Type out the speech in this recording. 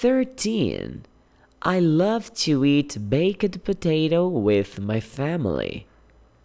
13. I love to eat baked potato with my family.